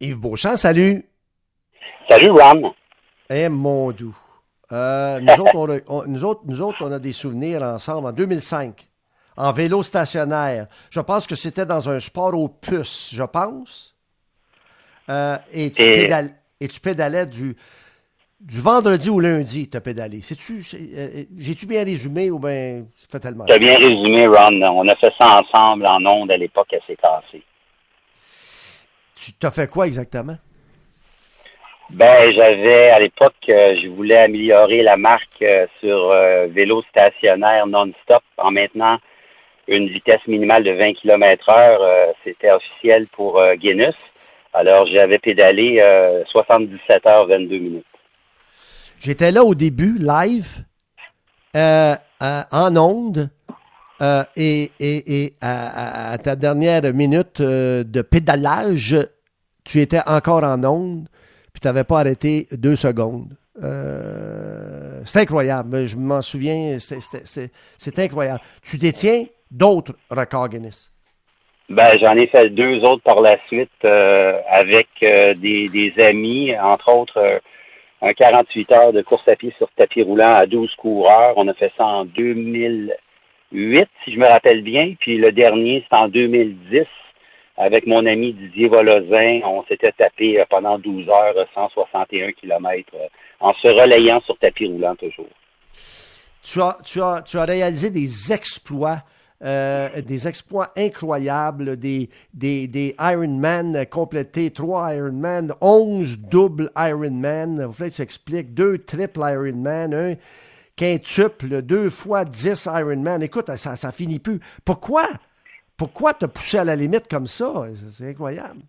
Yves Beauchamp, salut. Salut, Ron. Eh, mon doux. Euh, nous, autres, on a, on- nous, autres, nous autres, on a des souvenirs ensemble en 2005, en vélo stationnaire. Je pense que c'était dans un sport aux puces, je pense. Euh, et, tu Et- pédal- et tu pédalais du, du vendredi au lundi, tu as pédalé. Euh, J'ai-tu bien résumé ou bien ça fait tellement? Tu as bien résumé, Ron. On a fait ça ensemble en ondes à l'époque, elle s'est cassée. Tu t'as fait quoi exactement? Ben, j'avais, à l'époque, euh, je voulais améliorer la marque euh, sur euh, vélo stationnaire non-stop en maintenant une vitesse minimale de 20 km heure. C'était officiel pour Guinness. Alors, j'avais pédalé euh, 77 heures 22 minutes. J'étais là au début, live, en onde, et, et, et à, ta dernière minute de pédalage, tu étais encore en onde, puis tu n'avais pas arrêté deux secondes. Euh, c'est incroyable, je m'en souviens, c'est- incroyable. Tu détiens d'autres records Guinness? Ben, j'en ai fait deux autres par la suite euh, avec euh, des, des amis, entre autres un 48 heures de course à pied sur tapis roulant à 12 coureurs. On a fait ça en 2008, si je me rappelle bien. Puis le dernier, c'est en 2010 avec mon ami Didier Volozin. On s'était tapé euh, pendant 12 heures, euh, 161 kilomètres, euh, en se relayant sur tapis roulant toujours. tu as, tu as, tu as réalisé des exploits, euh, des exploits incroyables, des, des, des Ironman complétés, trois Ironman, 11 doubles Ironman. Vous que tu expliques deux triples Ironman, un quintuple, deux fois 10 Ironman. Écoute, ça, ça finit plus. Pourquoi? Pourquoi te pousser à la limite comme ça? C'est- incroyable.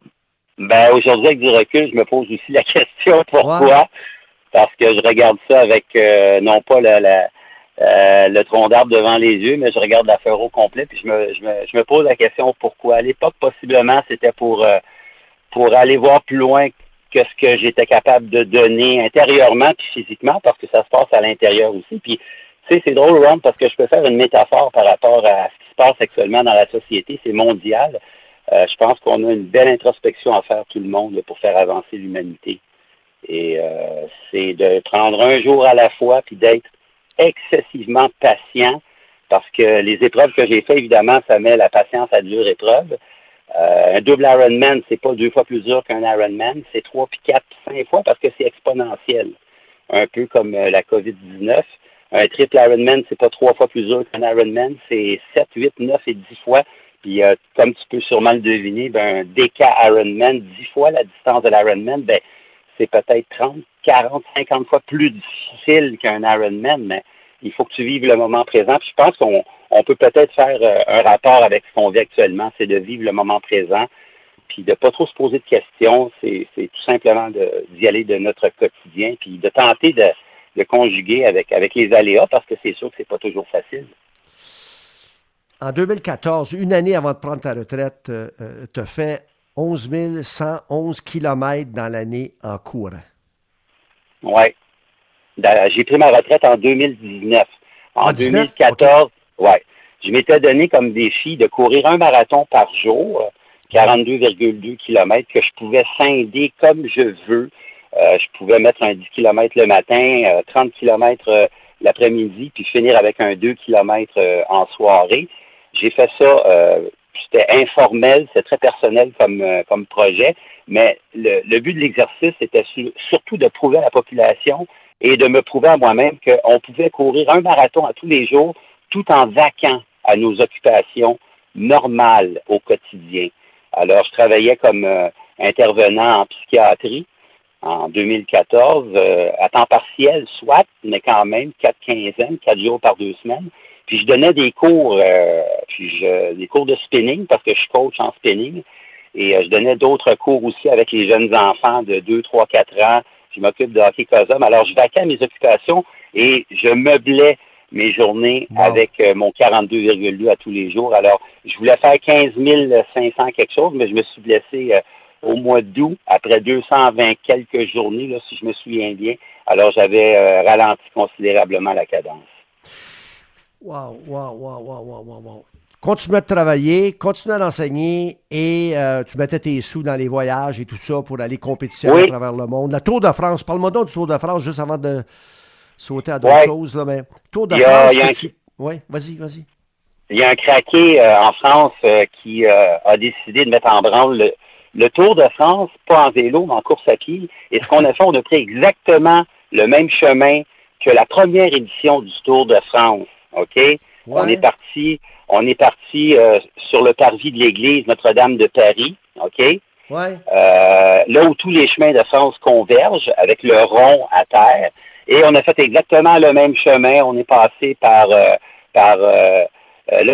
Ben, aujourd'hui, avec du recul, je me pose aussi la question pourquoi? Ouais. Parce que je regarde ça avec, euh, non pas la, la- euh, le tronc d'arbre devant les yeux, mais je regarde l'affaire au complet, puis je me, je, me, je me pose la question pourquoi. À l'époque, possiblement, c'était pour, euh, pour aller voir plus loin que ce que j'étais capable de donner intérieurement puis physiquement, parce que ça se passe à l'intérieur aussi. Puis, tu sais, c'est drôle, Ron, parce que je peux faire une métaphore par rapport à ce qui se passe actuellement dans la société. C'est mondial. Euh, je pense qu'on a une belle introspection à faire tout le monde pour faire avancer l'humanité. Et euh, c'est de prendre un jour à la fois puis d'être excessivement patient parce que les épreuves que j'ai fait, évidemment, ça met la patience à dure épreuve. Euh, un double Ironman, c'est pas deux fois plus dur qu'un Ironman, c'est trois puis quatre, puis cinq fois parce que c'est exponentiel. Un peu comme euh, la COVID-19. Un triple Ironman, c'est pas trois fois plus dur qu'un Ironman, c'est sept, huit, neuf et dix fois. Puis euh, comme tu peux sûrement le deviner, ben, un DK Ironman, dix fois la distance de l'Ironman, ben, c'est peut-être 30, 40, 50 fois plus difficile qu'un Ironman, mais il faut que tu vives le moment présent. Puis je pense qu'on on peut peut-être faire euh, un rapport avec ce qu'on vit actuellement, c'est de vivre le moment présent, puis de pas trop se poser de questions, c'est tout simplement d'y aller de notre quotidien, puis de tenter de, de conjuguer avec, avec les aléas, parce que c'est sûr que c'est pas toujours facile. En 2014, une année avant de prendre ta retraite, tu as fait 11 111 kilomètres dans l'année en courant. Da- J'ai pris ma retraite en 2019. En En 19? 2014, ouais. Je m'étais donné comme défi de courir un marathon par jour, euh, 42,2 km, que je pouvais scinder comme je veux. Euh, je pouvais mettre un 10 km le matin, euh, 30 km euh, l'après-midi, puis finir avec un 2 km euh, en soirée. J'ai fait ça, euh, c'était informel, c'est très personnel comme, euh, comme projet, mais le, le but de l'exercice était su- surtout de prouver à la population et de me prouver à moi-même qu'on pouvait courir un marathon à tous les jours tout en vaquant à nos occupations normales au quotidien. Alors, je travaillais comme euh, intervenant en psychiatrie en 2014, euh, à temps partiel, soit, mais quand même, quatre quinzaines, quatre jours par deux semaines. Puis je donnais des cours, euh, puis je, des cours de spinning parce que je coach en spinning. Et euh, je donnais d'autres cours aussi avec les jeunes enfants de 2, 3, 4 ans. Je m'occupe de hockey cosum. Alors, je vaquais à mes occupations et je meublais mes journées Wow. avec euh, mon 42,2 à tous les jours. Alors, je voulais faire 15 500 quelque chose, mais je me suis blessé euh, au mois d'août, après 220 quelques journées, là, si je me souviens bien. Alors, j'avais euh, ralenti considérablement la cadence. Wow, wow, wow, wow, wow, wow, wow. continuais de travailler, continuais d'enseigner et euh, tu mettais tes sous dans les voyages et tout ça pour aller compétitionner à travers le monde. La Tour de France, parle-moi donc du Tour de France juste avant de sauter à d'autres choses. Là, mais Tour de France, oui, vas-y, vas-y. Il y a un craqué euh, en France euh, qui a décidé de mettre en branle le, le Tour de France, pas en vélo, mais en course à pied. Et ce qu'on a fait, on a pris exactement le même chemin que la première édition du Tour de France. OK? On est parti, on est parti euh, sur le parvis de l'église Notre-Dame de Paris. OK? Ouais. Euh, là où tous les chemins de France convergent avec le rond à terre. Et on a fait exactement le même chemin. On est passé par euh, par là,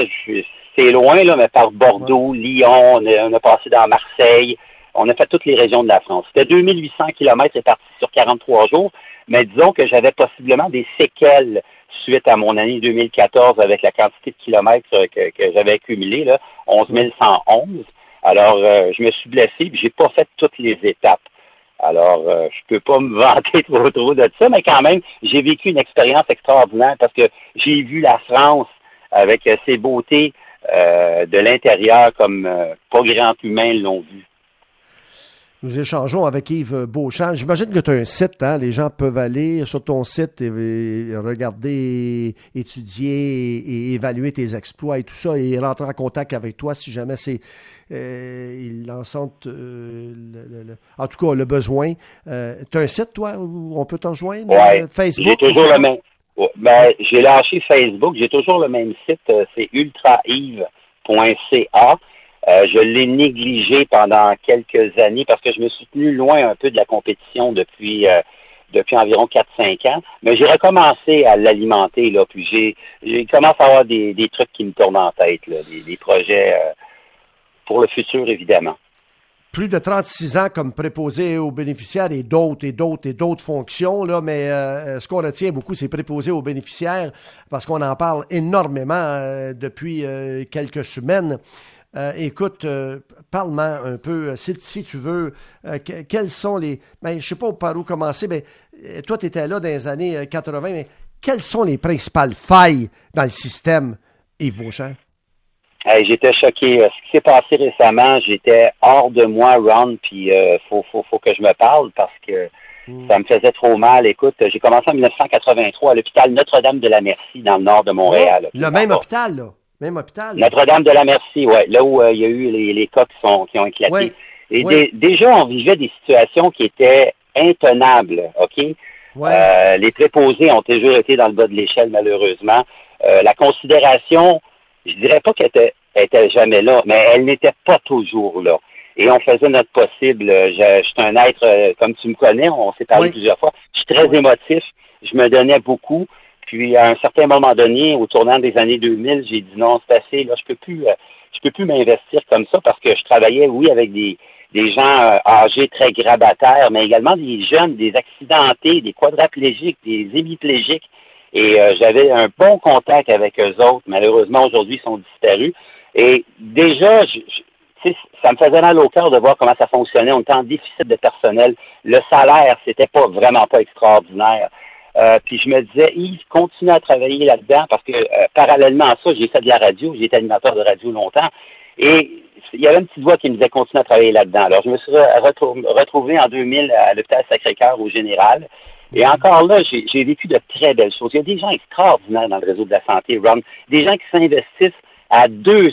c'est loin, là, mais par Bordeaux, Lyon, on a, on a, passé dans Marseille. On a fait toutes les régions de la France. C'était 2800 kilomètres parti sur 43 jours mais disons que j'avais possiblement des séquelles suite à mon année 2014 avec la quantité de kilomètres que, que j'avais accumulé, là, 11 111. Alors, euh, je me suis blessé et j'ai pas fait toutes les étapes. Alors, euh, je peux pas me vanter trop trop de ça, mais quand même, j'ai vécu une expérience extraordinaire parce que j'ai vu la France avec ses beautés euh, de l'intérieur comme pas grand humain l'ont vu. Nous échangeons avec Yves Beauchamp. J'imagine que tu as un site, hein? les gens peuvent aller sur ton site et regarder, étudier et évaluer tes exploits et tout ça et rentrer en contact avec toi si jamais c'est euh, ils en sentent euh, en tout cas le besoin. Euh, tu as un site, toi, où on peut t'en joindre? Oui. Facebook? J'ai toujours le même. Ben, j'ai lâché Facebook, j'ai toujours le même site, c'est ultraive.ca. Euh, je l'ai négligé pendant quelques années parce que je me suis tenu loin un peu de la compétition depuis euh, depuis environ 4-5 ans. Mais j'ai recommencé à l'alimenter, là, puis j'ai j'ai commencé à avoir des, des trucs qui me tournent en tête, là, des, projets euh, pour le futur, évidemment. Plus de 36 ans comme préposé aux bénéficiaires et d'autres et d'autres et d'autres fonctions, là, mais ce qu'on retient beaucoup, c'est préposé aux bénéficiaires parce qu'on en parle énormément depuis quelques semaines. Euh, écoute, euh, parle-moi un peu, euh, si, tu veux, quels sont les. Ben, je ne sais pas par où commencer, mais toi, tu étais là dans les années 80, mais quelles sont les principales failles dans le système, Yves Beauchamp? J'étais choqué. Ce qui s'est passé récemment, j'étais hors de moi, Ron, puis il faut, faut, que je me parle parce que hmm. ça me faisait trop mal. Écoute, j'ai commencé en 1983 à l'hôpital Notre-Dame de la Merci dans le nord de Montréal. le même hôpital, là? Même hôpital. Notre-Dame de la Merci, oui. Là où euh, il y a eu les, les cas qui, sont, qui ont éclaté. Et déjà, on vivait des situations qui étaient intenables, OK? Euh, les préposés ont toujours été dans le bas de l'échelle, malheureusement. Euh, la considération, je dirais pas qu'elle était, était jamais là, mais elle n'était pas toujours là. Et on faisait notre possible. Je, suis un être, comme tu me connais, on s'est parlé plusieurs fois. Je suis très émotif. Je me donnais beaucoup. Puis à un certain moment donné, au tournant des années 2000, j'ai dit non, c'est assez. Là, je peux plus, euh, je peux plus m'investir comme ça parce que je travaillais, oui, avec des des gens euh, âgés très grabataires, mais également des jeunes, des accidentés, des quadraplégiques, des hémiplégiques. Et euh, j'avais un bon contact avec eux autres. Malheureusement, aujourd'hui, ils sont disparus. Et déjà, je, ça me faisait mal au cœur de voir comment ça fonctionnait. On était en déficit de personnel. Le salaire, c'était pas vraiment pas extraordinaire. Euh, puis je me disais, Yves, continue à travailler là-dedans parce que euh, parallèlement à ça, j'ai fait de la radio, j'ai été animateur de radio longtemps. Et il y avait une petite voix qui me disait continue à travailler là-dedans. Alors je me suis retrouvé en 2000 à l'hôpital Sacré-Cœur au Général. Et encore là, j'ai vécu de très belles choses. Il y a des gens extraordinaires dans le réseau de la santé, Ron. Des gens qui s'investissent à 200%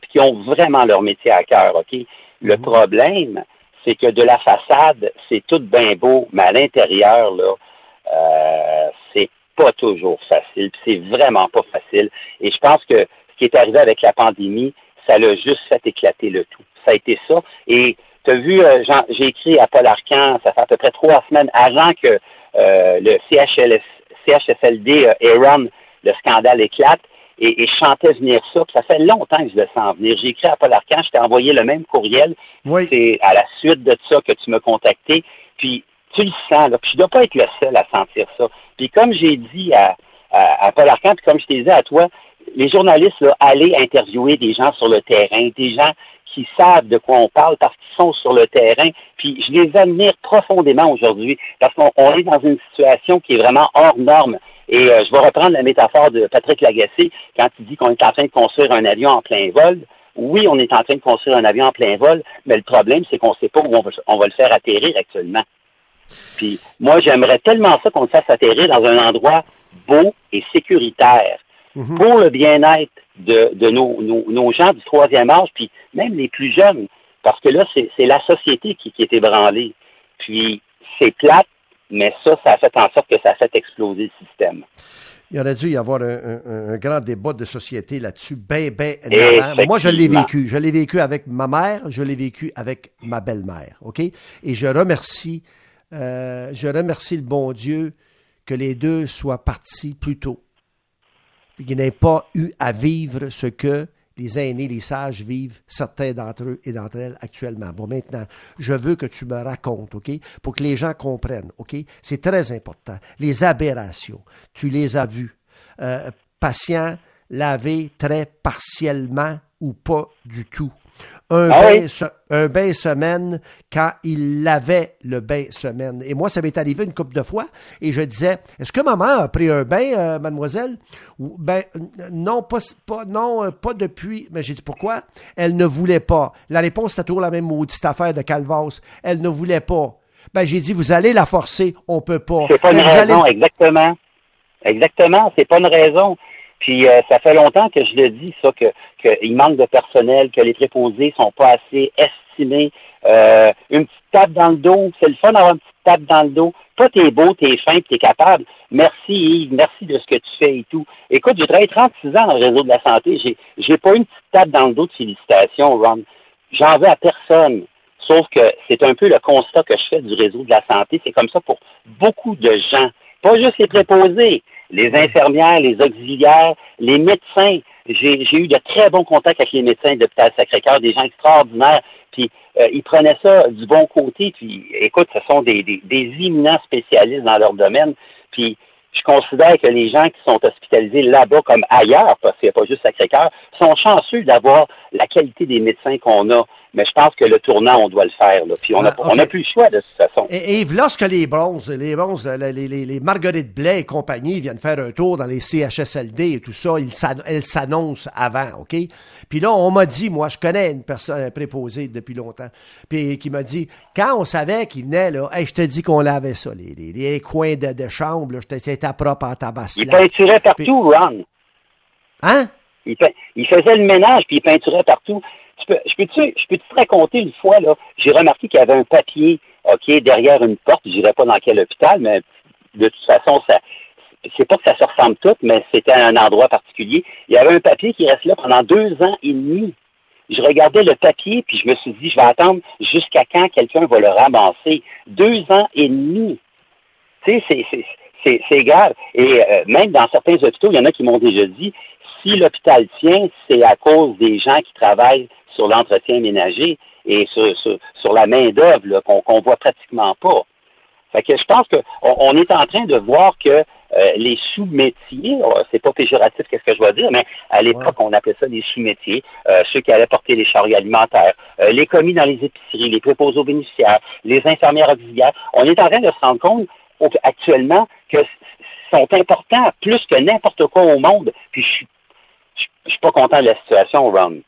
puis qui ont vraiment leur métier à cœur, OK? Le mhm. problème, c'est que de la façade, c'est tout bien beau, mais à l'intérieur, là, euh, c'est pas toujours facile. C'est vraiment pas facile. Et je pense que ce qui est arrivé avec la pandémie, ça l'a juste fait éclater le tout. Ça a été ça. Et tu as vu, euh, j'ai écrit à Paul Arcan, ça fait à peu près trois semaines avant que euh, le CHLS, CHSLD Aaron, le scandale éclate. Et, je chantais venir ça. ça fait longtemps que je le sens venir. J'ai écrit à Paul Arcan, je t'ai envoyé le même courriel. C'est à la suite de ça que tu m'as contacté. Puis tu le sens, là. Puis je dois pas être le seul à sentir ça. Puis comme j'ai dit à, à, Paul Arcand, puis comme je t'ai dit à toi, les journalistes, là, allez interviewer des gens sur le terrain, des gens qui savent de quoi on parle parce qu'ils sont sur le terrain. Puis je les admire profondément aujourd'hui parce qu'on est dans une situation qui est vraiment hors norme. Et je vais reprendre la métaphore de Patrick Lagacé quand il dit qu'on est en train de construire un avion en plein vol. Oui, on est en train de construire un avion en plein vol, mais le problème, c'est qu'on ne sait pas où on va, le faire atterrir actuellement. Puis moi, j'aimerais tellement ça qu'on le fasse atterrir dans un endroit beau et sécuritaire mhm. pour le bien-être de, nos, gens du troisième âge, puis même les plus jeunes, parce que là, c'est la société qui, qui est ébranlée. Puis c'est plate, mais ça, ça a fait en sorte que ça a fait exploser le système. Il aurait dû y avoir un, grand débat de société là-dessus, ben, ben, Moi, je l'ai vécu. Je l'ai vécu avec ma mère, je l'ai vécu avec ma belle-mère, OK? Et je remercie, euh, je remercie le bon Dieu que les deux soient partis plus tôt. Qu'ils n'aient pas eu à vivre ce que les aînés, les sages vivent, certains d'entre eux et d'entre elles actuellement. Bon, maintenant, je veux que tu me racontes, OK, pour que les gens comprennent, OK? C'est très important. Les aberrations, tu les as vues. Euh, patient lavé très partiellement ou pas du tout un, ah bain, un bain semaine quand il lavait le bain semaine. Et moi, ça m'est arrivé une couple de fois et je disais, est-ce que maman a pris un bain, euh, mademoiselle? Ben, non, pas, pas, non, euh, pas depuis. Mais j'ai dit, pourquoi? Elle ne voulait pas. La réponse était toujours la même maudite affaire de Calvas. Elle ne voulait pas. Ben, j'ai dit, vous allez la forcer, on peut pas. C'est pas une raison, exactement. Exactement, c'est pas une raison. Puis euh, ça fait longtemps que je le dis, ça, que qu'il manque de personnel, que les préposés sont pas assez estimés. Euh, une petite tape dans le dos, c'est le fun d'avoir une petite tape dans le dos. Toi, t'es beau, t'es fin, t'es capable. Merci Yves, merci de ce que tu fais et tout. Écoute, j'ai travaillé 36 ans dans le réseau de la santé. J'ai, j'ai pas une petite tape dans le dos de félicitations, Ron. J'en veux à personne. Sauf que c'est un peu le constat que je fais du réseau de la santé. C'est comme ça pour beaucoup de gens. Pas juste les préposés les infirmières, les auxiliaires, les médecins. J'ai eu de très bons contacts avec les médecins de l'hôpital Sacré-Cœur, des gens extraordinaires. Puis euh, ils prenaient ça du bon côté. Puis écoute, ce sont des, des, des éminents spécialistes dans leur domaine. Puis je considère que les gens qui sont hospitalisés là-bas comme ailleurs, parce qu'il n'y a pas juste Sacré-Cœur, sont chanceux d'avoir la qualité des médecins qu'on a mais je pense que le tournant, on doit le faire. Là. Puis on n'a ah, plus le choix de toute façon. Et, lorsque les bronzes, les bronzes, les, les, les, Marguerite Blais et compagnie viennent faire un tour dans les CHSLD et tout ça, elles s'annoncent avant, OK? Puis là, on m'a dit, moi, je connais une personne préposée depuis longtemps, puis qui m'a dit, quand on savait qu'il venait, là, je te dis qu'on lavait ça, les, les, coins de, de chambre, c'était propre en tabac. Il peinturait partout, Ron. Hein? Il, il, faisait le ménage, puis il peinturait partout je peux-tu te raconter une fois, là, j'ai remarqué qu'il y avait un papier, OK, derrière une porte, je dirais pas dans quel hôpital, mais de toute façon, ça c'est pas que ça se ressemble tout, mais c'était un endroit particulier. Il y avait un papier qui reste là pendant deux ans et demi. Je regardais le papier, puis je me suis dit, je vais attendre jusqu'à quand quelqu'un va le ramasser? Deux ans et demi. Tu sais, c'est, c'est, grave. Et euh, même dans certains hôpitaux, il y en a qui m'ont déjà dit, si l'hôpital tient, c'est à cause des gens qui travaillent sur l'entretien ménager et sur, la main-d'œuvre qu'on ne voit pratiquement pas. Fait que je pense qu'on on est en train de voir que euh, les sous-métiers, oh, c'est pas péjoratif qu'est-ce que je dois dire, mais à l'époque, on appelait ça des sous-métiers, euh, ceux qui allaient porter les chariots alimentaires, euh, les commis dans les épiceries, les préposés aux bénéficiaires, les infirmières auxiliaires. On est en train de se rendre compte actuellement que sont importants plus que n'importe quoi au monde. Puis je suis, je suis pas content de la situation, Ron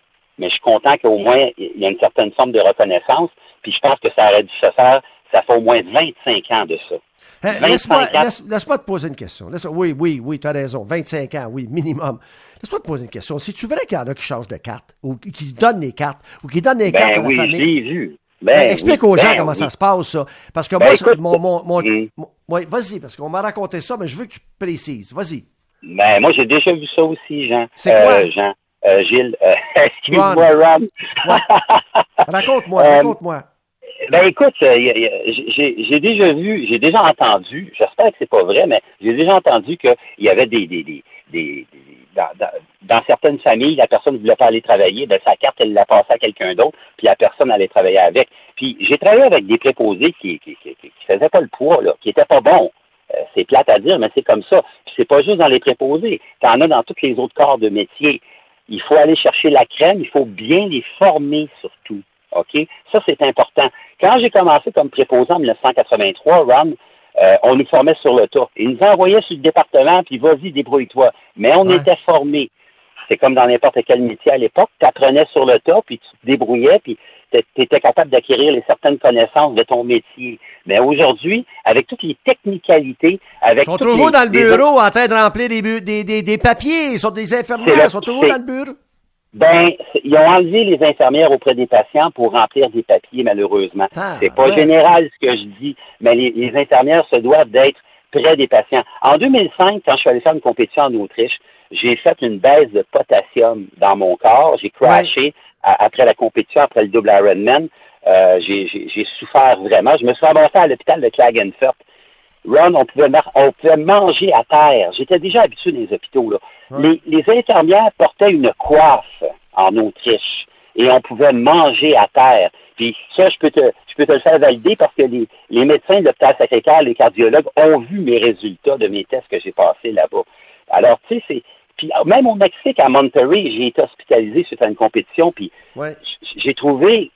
mais je suis content qu'au moins il y a une certaine forme de reconnaissance. Puis je pense que ça aurait dû se faire, ça fait au moins 25 ans de ça. Hein, laisse-moi te poser une question. oui, oui, oui, tu as raison. 25 ans, oui, minimum. Laisse-moi te poser une question. Si tu vrai qu'il y en a qui changent de carte, ou qui donnent des cartes, ou qui donnent des ben cartes à oui, la famille? vu. Ben, ben, explique aux gens ben comment ça se passe, ça. Parce que moi, mon, mon, mm. vas-y, parce qu'on m'a raconté ça, mais je veux que tu précises. Vas-y. Ben, moi, j'ai déjà vu ça aussi, Jean. C'est quoi? Euh, Jean. Euh, Gilles, euh, excuse-moi, Ron. Raconte-moi, euh, raconte-moi. Ben écoute, j'ai déjà vu, j'ai déjà entendu, j'espère que c'est pas vrai, mais j'ai déjà entendu qu'il y avait des, des, des, des dans, dans, certaines familles, la personne ne voulait pas aller travailler, ben sa carte, elle l'a passée à quelqu'un d'autre, puis la personne allait travailler avec. Puis j'ai travaillé avec des préposés qui qui, qui, qui faisaient pas le poids, là, qui étaient pas bons. c'est plate à dire, mais c'est comme ça. Puis c'est pas juste dans les préposés. T'en as dans tous les autres corps de métier. Il faut aller chercher la crème, il faut bien les former surtout. OK? Ça, c'est important. Quand j'ai commencé comme préposant en 1983, Ron, euh, on nous formait sur le tas. Ils nous envoyaient sur le département, puis vas-y, débrouille-toi. Mais on était formés. C'est comme dans n'importe quel métier à l'époque. Tu apprenais sur le tas, puis tu te débrouillais, puis tu étais capable d'acquérir les certaines connaissances de ton métier. Mais aujourd'hui, avec toutes les technicalités, avec Ils sont toujours dans le bureau en train de remplir des, des, des, papiers. Ils sont des infirmières. Ils sont toujours dans le bureau? Ben, ils ont enlevé les infirmières auprès des patients pour remplir des papiers, malheureusement. Ah, c'est pas général ce que je dis, mais les, les infirmières se doivent d'être près des patients. En 2005, quand je suis allé faire une compétition en Autriche, j'ai fait une baisse de potassium dans mon corps. J'ai crashé après la compétition, après le double Ironman. Euh, j'ai souffert vraiment. Je me suis ramassé à l'hôpital de Klagenfurt. Ron, on pouvait, on pouvait manger à terre. J'étais déjà habitué des hôpitaux. Là. Les, les infirmières portaient une coiffe en Autriche et on pouvait manger à terre. Puis ça, je peux te, je peux te le faire valider parce que les, les médecins de l'hôpital Sacré-Cœur, les cardiologues, ont vu mes résultats de mes tests que j'ai passés là-bas. Alors, tu sais, c'est. Puis même au Mexique, à Monterrey, j'ai été hospitalisé suite à une compétition, puis j'ai trouvé,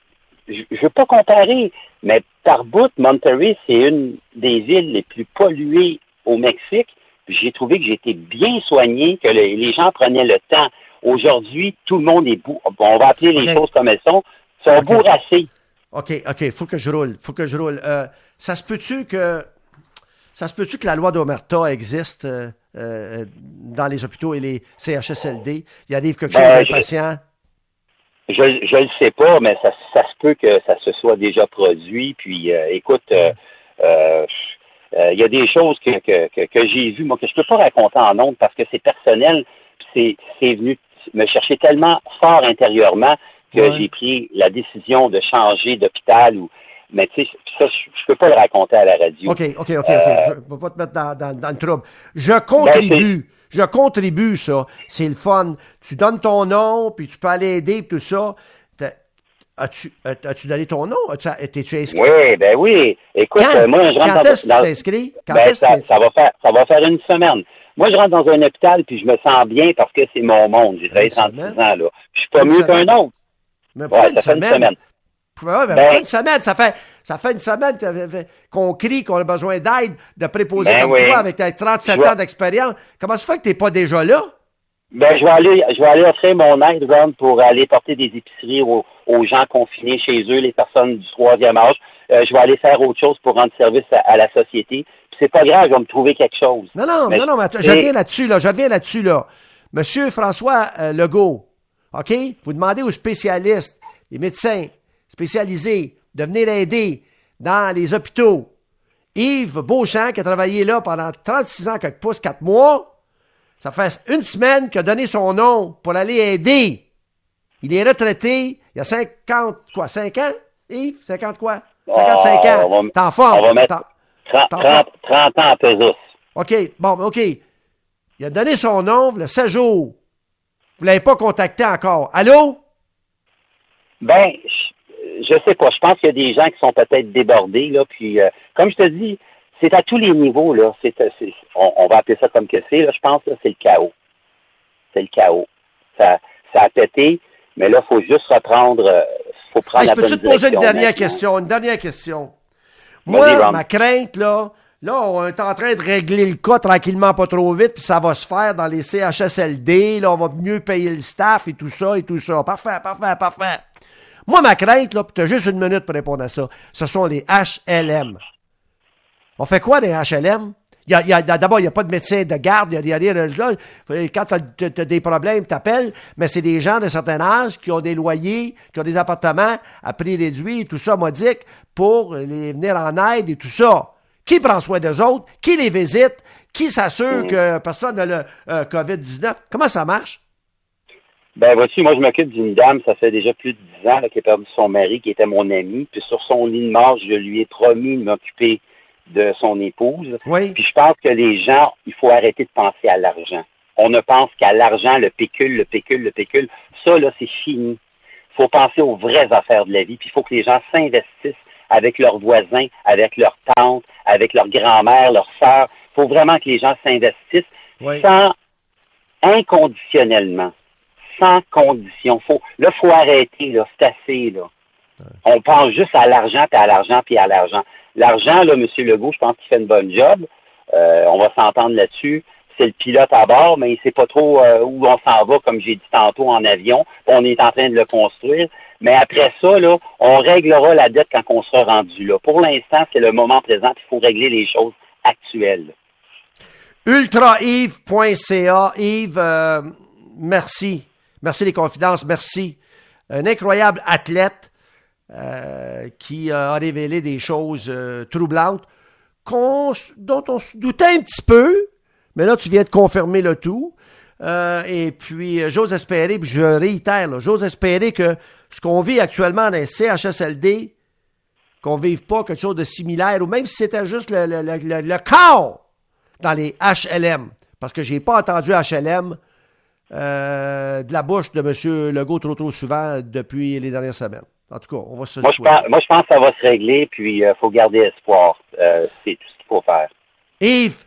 je ne veux pas comparer, mais par bout, Monterey, c'est une des villes les plus polluées au Mexique. J'ai trouvé que j'étais bien soigné, que les gens prenaient le temps. Aujourd'hui, tout le monde est bou on va appeler les choses comme elles sont, sont bourrassés. OK, OK, faut que je roule, faut que je roule. Euh, ça se peut-tu que ça se peut-tu que la loi d'Omerta existe euh, euh, dans les hôpitaux et les CHSLD? Il arrive quelque chose ben, aux patients? Je ne le sais pas, mais ça, ça, se peut que ça se soit déjà produit. Puis, écoute, il y a des choses que, que, que, j'ai vues, moi, que je ne peux pas raconter en nombre parce que c'est personnel. C'est venu me chercher tellement fort intérieurement que j'ai pris la décision de changer d'hôpital ou mais tu sais, ça, je, ne peux pas le raconter à la radio. OK, OK, OK, OK. Euh, je ne vais pas te mettre dans, dans, dans le trouble. Je contribue. Ben, je contribue, ça. C'est le fun. Tu donnes ton nom, puis tu peux aller aider, tout ça. As-tu as donné ton nom? T'es-tu inscrit? Oui, ben oui. Écoute, euh, moi, je rentre quand est-ce que tu inscrit? Quand ben, ça, ça, va faire, ça va faire une semaine. Moi, je rentre dans un hôpital, puis je me sens bien parce que c'est mon monde. J'ai 36 ans, là. Je suis pas mieux qu'un autre. Mais pas une, semaine. Ouais, ben, une semaine. Ça fait, ça fait une semaine qu'on crie qu'on a besoin d'aide, de préposer ben comme toi avec tes 37 ans d'expérience. Comment ça fait que tu n'es pas déjà là? Ben, je vais aller, je vais aller offrir mon aide, Ron, pour aller porter des épiceries aux, gens confinés chez eux, les personnes du troisième âge. Euh, je vais aller faire autre chose pour rendre service à, la société. c'est pas grave, je vais me trouver quelque chose. Non, non, non, non, mais je viens là-dessus, là, je viens là-dessus, là. Monsieur François euh, Legault, OK? Vous demandez aux spécialistes, les médecins spécialisés, de venir aider dans les hôpitaux. Yves Beauchamp, qui a travaillé là pendant 36 ans, quelques pouces, 4 mois, ça fait une semaine qu'il a donné son nom pour aller aider. Il est retraité, il y a 50, quoi, 5 ans, Yves? 50 quoi? 55 ah, ans. T'es en forme. On va mettre 30, 30, 30, ans à pesos. OK, bon, OK. Il a donné son nom, le 16 jours. Vous ne l'avez pas contacté encore. Allô? Ben, je sais pas. Je pense qu'il y a des gens qui sont peut-être débordés, là. Puis, euh, comme je te dis, c'est à tous les niveaux, là. C'est, on, va appeler ça comme que c'est, là. Je pense, que c'est le chaos. C'est le chaos. Ça, ça a pété, mais là, il faut juste reprendre, euh, faut prendre hey, la Je peux te poser une dernière question, une dernière question. Moi, ma crainte, là, Là, on est en train de régler le cas tranquillement, pas trop vite, puis ça va se faire dans les CHSLD. Là, on va mieux payer le staff et tout ça et tout ça. Parfait, parfait, parfait. Moi, ma crainte, là, tu as juste une minute pour répondre à ça, ce sont les HLM. On fait quoi des HLM? Il y a, D'abord, il n'y a pas de médecin de garde, il y a, rien là. Quand tu as, des problèmes, tu appelles, mais c'est des gens de certain âge qui ont des loyers, qui ont des appartements à prix réduit, tout ça, modique, pour les venir en aide et tout ça. Qui prend soin des autres? Qui les visite? Qui s'assure mm. que personne n'a le euh, COVID-19? Comment ça marche? Ben, voici, moi, je m'occupe d'une dame, ça fait déjà plus de dix ans qu'elle a perdu son mari, qui était mon ami. Puis sur son lit de mort, je lui ai promis de m'occuper de son épouse. Oui. Puis je pense que les gens, il faut arrêter de penser à l'argent. On ne pense qu'à l'argent, le pécule, le pécule, le pécule. Ça, là, c'est fini. Il faut penser aux vraies affaires de la vie. Puis il faut que les gens s'investissent avec leurs voisins, avec leurs tantes, avec leur grand-mère, leurs sœurs. Il faut vraiment que les gens s'investissent sans inconditionnellement, sans condition. Faut, là, il faut arrêter, là, c'est assez, là. On pense juste à l'argent, puis à l'argent, puis à l'argent. L'argent, là, M. Legault, je pense qu'il fait une bonne job. Euh, on va s'entendre là-dessus. C'est le pilote à bord, mais il ne sait pas trop euh, où on s'en va, comme j'ai dit tantôt, en avion. On est en train de le construire. Mais après ça, là, on réglera la dette quand on sera rendu là. Pour l'instant, c'est le moment présent. Il faut régler les choses actuelles. Ultrayves.ca. Yves, euh, merci. Merci des confidences. Merci. Un incroyable athlète euh, qui a révélé des choses euh, troublantes dont on se doutait un petit peu, mais là, tu viens de confirmer le tout. et puis, j'ose espérer, puis je réitère, j'ose espérer que ce qu'on vit actuellement dans les CHSLD, qu'on ne vive pas quelque chose de similaire, ou même si c'était juste le, le, le, le chaos dans les HLM, parce que je n'ai pas entendu HLM euh, de la bouche de M. Legault trop trop souvent depuis les dernières semaines. En tout cas, on va se moi, je pense, moi, je pense que ça va se régler, puis il euh, faut garder espoir. Euh, c'est tout ce qu'il faut faire. Yves,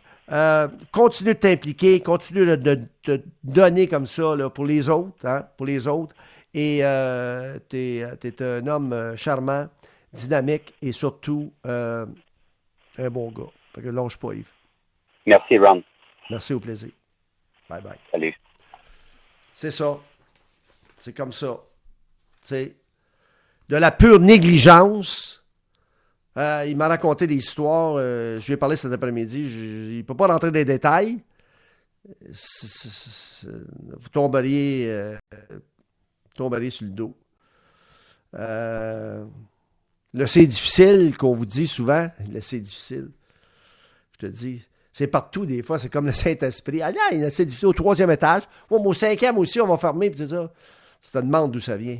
continue de t'impliquer, continue de, te donner comme ça là, pour les autres, hein, pour les autres. Et tu es, es, un homme charmant, dynamique et surtout un bon gars. Fait que lâche pas, Yves. Merci, Ron. Merci, au plaisir. Bye bye. Salut. C'est ça. C'est comme ça. C'est de la pure négligence. Euh, il m'a raconté des histoires. Euh, je lui ai parlé cet après-midi. il ne peut pas rentrer dans les détails. vous tomberiez, euh, tomberiez sur le dos. le c'est difficile qu'on vous dit souvent. Le c'est difficile. Je te dis, c'est partout, des fois. C'est comme le Saint-Esprit. Ah, c'est difficile au troisième étage. au cinquième aussi, on va fermer. Puis ça. Tu te demandes d'où ça vient.